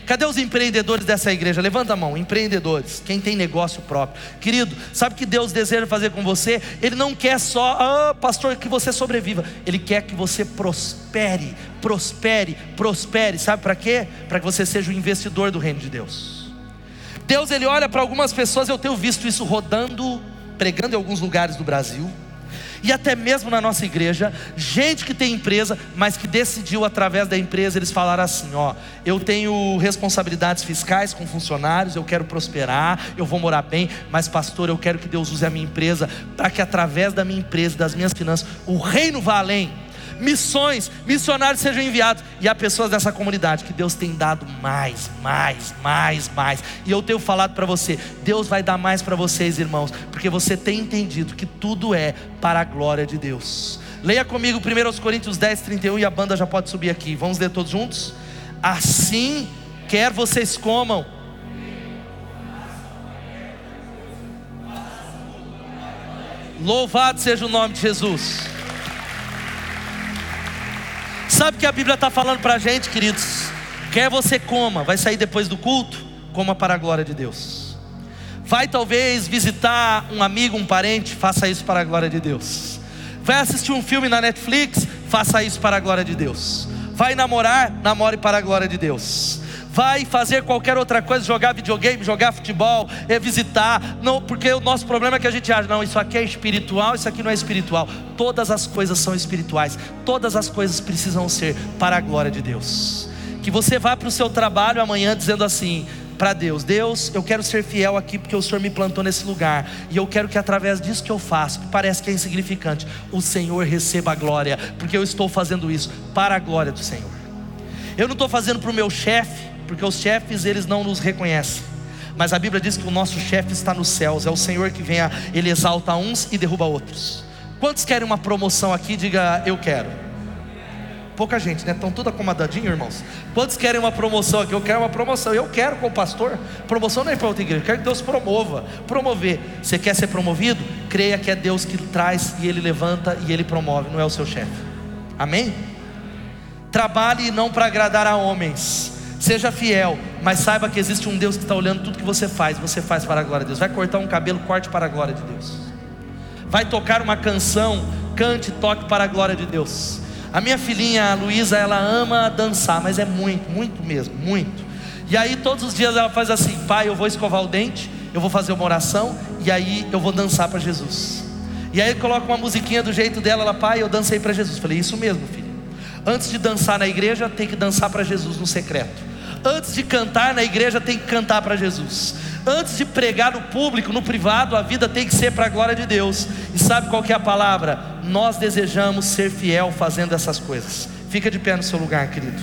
Cadê os empreendedores dessa igreja? Levanta a mão, empreendedores, quem tem negócio próprio. Querido, sabe o que Deus deseja fazer com você? Ele não quer só, ah, pastor, que você sobreviva. Ele quer que você prospere, prospere, prospere. Sabe para quê? Para que você seja o investidor do reino de Deus. Deus, ele olha para algumas pessoas, eu tenho visto isso rodando, pregando em alguns lugares do Brasil e até mesmo na nossa igreja, gente que tem empresa, mas que decidiu através da empresa eles falaram assim: ó, eu tenho responsabilidades fiscais com funcionários, eu quero prosperar, eu vou morar bem, mas pastor, eu quero que Deus use a minha empresa para que através da minha empresa, das minhas finanças, o reino vá além missões, missionários sejam enviados. E há pessoas dessa comunidade que Deus tem dado mais, mais, mais, mais. E eu tenho falado para você: Deus vai dar mais para vocês, irmãos, porque você tem entendido que tudo é para a glória de Deus. Leia comigo 1 Coríntios 10, 31 e a banda já pode subir aqui. Vamos ler todos juntos? Assim quer vocês comam. Louvado seja o nome de Jesus. Sabe o que a Bíblia está falando para a gente, queridos? Quer você coma, vai sair depois do culto, coma para a glória de Deus. Vai talvez visitar um amigo, um parente, faça isso para a glória de Deus. Vai assistir um filme na Netflix, faça isso para a glória de Deus. Vai namorar, namore para a glória de Deus vai fazer qualquer outra coisa, jogar videogame, jogar futebol, é visitar, não, porque o nosso problema é que a gente acha, não, isso aqui é espiritual, isso aqui não é espiritual. Todas as coisas são espirituais, todas as coisas precisam ser para a glória de Deus. Que você vá para o seu trabalho amanhã dizendo assim: para Deus: Deus, eu quero ser fiel aqui porque o Senhor me plantou nesse lugar, e eu quero que através disso que eu faço, que parece que é insignificante, o Senhor receba a glória, porque eu estou fazendo isso para a glória do Senhor. Eu não estou fazendo para o meu chefe, porque os chefes eles não nos reconhecem. Mas a Bíblia diz que o nosso chefe está nos céus, é o Senhor que vem, a, ele exalta uns e derruba outros. Quantos querem uma promoção aqui? Diga eu quero. Pouca gente, né? Estão tudo acomodadinho, irmãos. Quantos querem uma promoção aqui? Eu quero uma promoção. Eu quero com o pastor. Promoção não é para outra igreja. Eu quero que Deus promova. Promover. Você quer ser promovido? Creia que é Deus que traz e Ele levanta e Ele promove, não é o seu chefe. Amém? Trabalhe não para agradar a homens, Seja fiel, mas saiba que existe um Deus que está olhando tudo que você faz. Você faz para a glória de Deus. Vai cortar um cabelo, corte para a glória de Deus. Vai tocar uma canção, cante, toque para a glória de Deus. A minha filhinha a Luísa, ela ama dançar, mas é muito, muito mesmo, muito. E aí todos os dias ela faz assim: Pai, eu vou escovar o dente, eu vou fazer uma oração e aí eu vou dançar para Jesus. E aí coloca uma musiquinha do jeito dela, ela, pai, eu dancei para Jesus. Falei, isso mesmo, filho. Antes de dançar na igreja, tem que dançar para Jesus no secreto. Antes de cantar na igreja, tem que cantar para Jesus. Antes de pregar no público, no privado, a vida tem que ser para a glória de Deus. E sabe qual que é a palavra? Nós desejamos ser fiel fazendo essas coisas. Fica de pé no seu lugar, querido.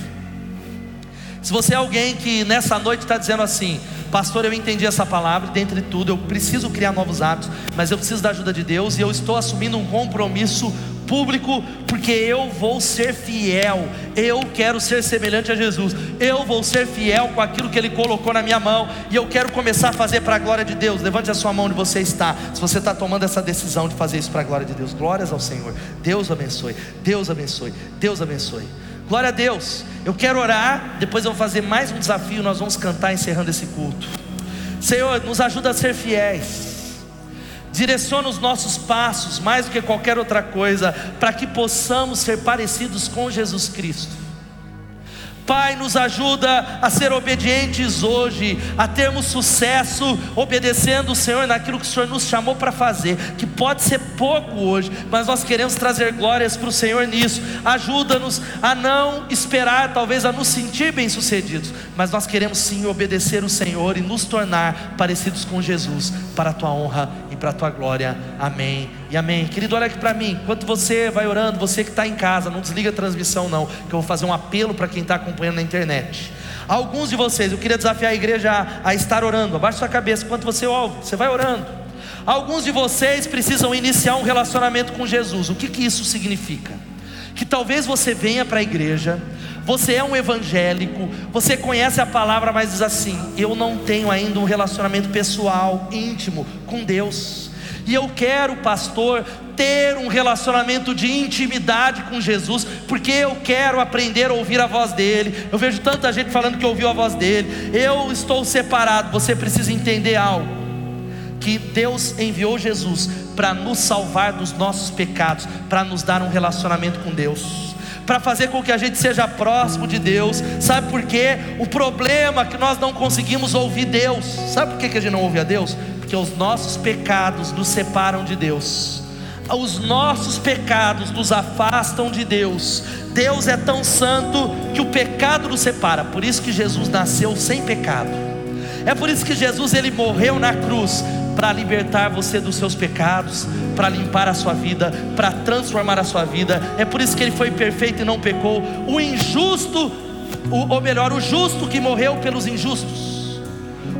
Se você é alguém que nessa noite está dizendo assim, pastor, eu entendi essa palavra, dentre tudo, eu preciso criar novos hábitos, mas eu preciso da ajuda de Deus e eu estou assumindo um compromisso público, porque eu vou ser fiel, eu quero ser semelhante a Jesus, eu vou ser fiel com aquilo que Ele colocou na minha mão, e eu quero começar a fazer para a glória de Deus. Levante a sua mão onde você está, se você está tomando essa decisão de fazer isso para a glória de Deus, glórias ao Senhor, Deus abençoe, Deus abençoe, Deus abençoe. Glória a Deus, eu quero orar, depois eu vou fazer mais um desafio, nós vamos cantar encerrando esse culto. Senhor, nos ajuda a ser fiéis direciona os nossos passos mais do que qualquer outra coisa, para que possamos ser parecidos com Jesus Cristo. Pai, nos ajuda a ser obedientes hoje, a termos sucesso obedecendo o Senhor naquilo que o Senhor nos chamou para fazer, que pode ser pouco hoje, mas nós queremos trazer glórias para o Senhor nisso. Ajuda-nos a não esperar, talvez a nos sentir bem-sucedidos, mas nós queremos sim obedecer o Senhor e nos tornar parecidos com Jesus, para a tua honra para a tua glória. Amém e amém. Querido, olha aqui para mim, enquanto você vai orando, você que está em casa, não desliga a transmissão, não, que eu vou fazer um apelo para quem está acompanhando na internet. Alguns de vocês, eu queria desafiar a igreja a, a estar orando. Abaixe sua cabeça enquanto você ouve, você vai orando. Alguns de vocês precisam iniciar um relacionamento com Jesus. O que, que isso significa? Que talvez você venha para a igreja, você é um evangélico, você conhece a palavra, mas diz assim: eu não tenho ainda um relacionamento pessoal, íntimo com Deus. E eu quero, pastor, ter um relacionamento de intimidade com Jesus, porque eu quero aprender a ouvir a voz dele. Eu vejo tanta gente falando que ouviu a voz dele. Eu estou separado. Você precisa entender algo: que Deus enviou Jesus para nos salvar dos nossos pecados, para nos dar um relacionamento com Deus para fazer com que a gente seja próximo de Deus. Sabe por quê? O problema é que nós não conseguimos ouvir Deus. Sabe por que a gente não ouve a Deus? porque os nossos pecados nos separam de Deus. Os nossos pecados nos afastam de Deus. Deus é tão santo que o pecado nos separa. Por isso que Jesus nasceu sem pecado. É por isso que Jesus ele morreu na cruz para libertar você dos seus pecados, para limpar a sua vida, para transformar a sua vida. É por isso que ele foi perfeito e não pecou. O injusto, ou melhor, o justo que morreu pelos injustos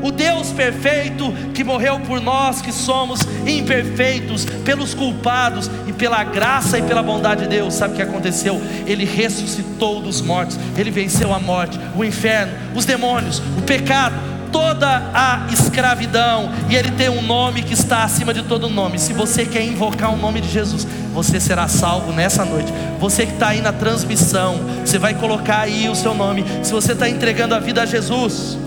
o Deus perfeito que morreu por nós que somos imperfeitos, pelos culpados e pela graça e pela bondade de Deus. Sabe o que aconteceu? Ele ressuscitou dos mortos, ele venceu a morte, o inferno, os demônios, o pecado, toda a escravidão, e Ele tem um nome que está acima de todo nome. Se você quer invocar o nome de Jesus, você será salvo nessa noite. Você que está aí na transmissão, você vai colocar aí o seu nome. Se você está entregando a vida a Jesus,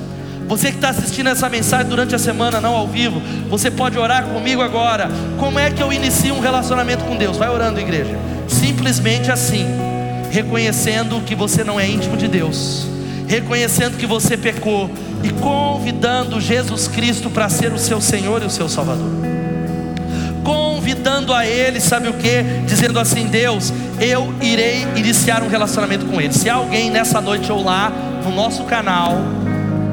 você que está assistindo essa mensagem durante a semana, não ao vivo, você pode orar comigo agora. Como é que eu inicio um relacionamento com Deus? Vai orando, igreja. Simplesmente assim, reconhecendo que você não é íntimo de Deus, reconhecendo que você pecou e convidando Jesus Cristo para ser o seu Senhor e o seu Salvador. Convidando a Ele, sabe o que? Dizendo assim: Deus, eu irei iniciar um relacionamento com Ele. Se alguém nessa noite ou lá no nosso canal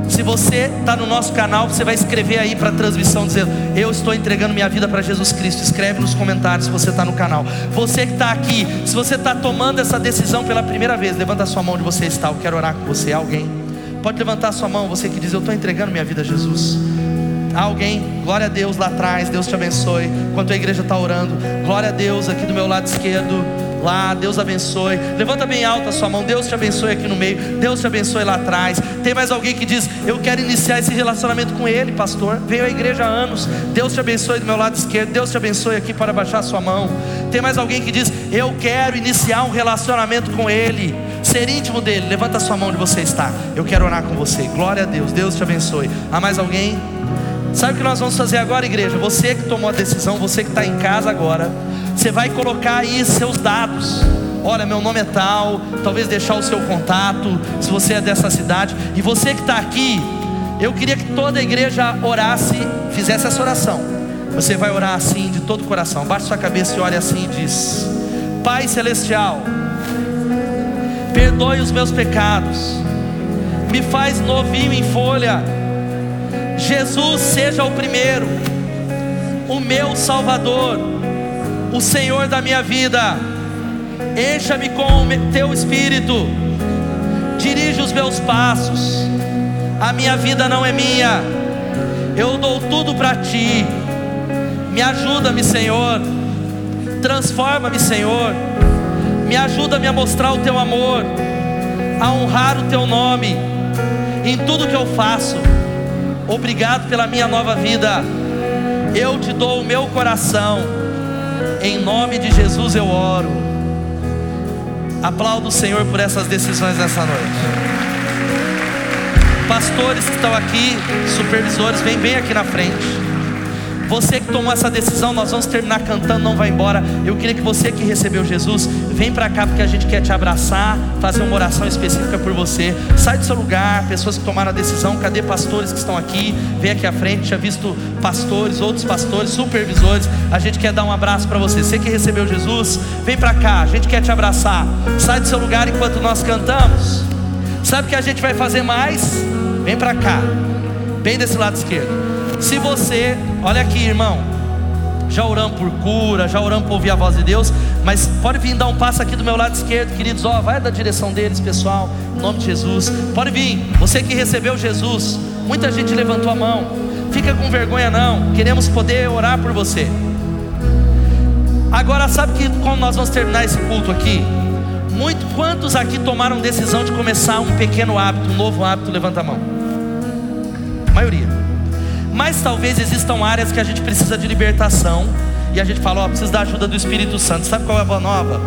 se você está no nosso canal, você vai escrever aí para a transmissão dizendo: Eu estou entregando minha vida para Jesus Cristo. Escreve nos comentários se você está no canal. Você que está aqui, se você está tomando essa decisão pela primeira vez, levanta a sua mão onde você está. Eu quero orar com você. Alguém? Pode levantar sua mão, você que diz: Eu estou entregando minha vida a Jesus. Alguém, glória a Deus lá atrás, Deus te abençoe. Enquanto a igreja está orando, glória a Deus aqui do meu lado esquerdo lá, Deus abençoe. Levanta bem alta a sua mão, Deus te abençoe aqui no meio, Deus te abençoe lá atrás. Tem mais alguém que diz: Eu quero iniciar esse relacionamento com Ele, pastor. Veio à igreja há anos, Deus te abençoe do meu lado esquerdo, Deus te abençoe aqui para baixar a sua mão. Tem mais alguém que diz: Eu quero iniciar um relacionamento com Ele, ser íntimo dele. Levanta a sua mão onde você está, eu quero orar com você. Glória a Deus, Deus te abençoe. Há mais alguém? Sabe o que nós vamos fazer agora, igreja? Você que tomou a decisão, você que está em casa agora você vai colocar aí seus dados. Olha, meu nome é tal, talvez deixar o seu contato, se você é dessa cidade. E você que está aqui, eu queria que toda a igreja orasse, fizesse essa oração. Você vai orar assim de todo o coração. Baixe sua cabeça e ore assim e diz: Pai celestial, perdoe os meus pecados, me faz novinho em folha. Jesus seja o primeiro, o meu Salvador o Senhor da minha vida. Encha-me com o teu espírito, dirige os meus passos. A minha vida não é minha, eu dou tudo para ti. Me ajuda-me, Senhor. Transforma-me, Senhor. Me ajuda-me a mostrar o teu amor, a honrar o teu nome em tudo que eu faço. Obrigado pela minha nova vida. Eu te dou o meu coração em nome de Jesus eu oro. Aplaudo o Senhor por essas decisões nessa noite. Pastores que estão aqui, supervisores, vem bem aqui na frente. Você que tomou essa decisão, nós vamos terminar cantando, não vai embora. Eu queria que você que recebeu Jesus, vem para cá porque a gente quer te abraçar, fazer uma oração específica por você. Sai do seu lugar, pessoas que tomaram a decisão, cadê pastores que estão aqui? Vem aqui à frente, tinha visto pastores, outros pastores, supervisores. A gente quer dar um abraço para você. Você que recebeu Jesus, vem para cá, a gente quer te abraçar. Sai do seu lugar enquanto nós cantamos. Sabe o que a gente vai fazer mais? Vem para cá, bem desse lado esquerdo. Se você, olha aqui, irmão, já oramos por cura, já oramos por ouvir a voz de Deus, mas pode vir dar um passo aqui do meu lado esquerdo, queridos, ó, vai da direção deles, pessoal, em nome de Jesus. Pode vir, você que recebeu Jesus, muita gente levantou a mão. Fica com vergonha não, queremos poder orar por você. Agora sabe que quando nós vamos terminar esse culto aqui, muito quantos aqui tomaram decisão de começar um pequeno hábito, um novo hábito, levanta a mão. A maioria. Mas talvez existam áreas que a gente precisa de libertação. E a gente fala, ó, precisa da ajuda do Espírito Santo. Sabe qual é a boa nova?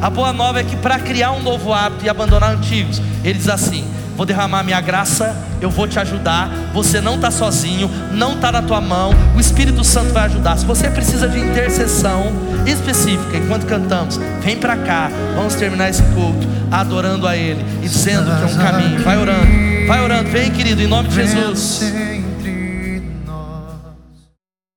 A boa nova é que para criar um novo hábito e abandonar antigos, ele diz assim: vou derramar minha graça, eu vou te ajudar. Você não está sozinho, não está na tua mão. O Espírito Santo vai ajudar. Se você precisa de intercessão específica, enquanto cantamos, vem para cá. Vamos terminar esse culto adorando a Ele e dizendo que é um caminho. Vai orando, vai orando. Vem, querido, em nome de Jesus.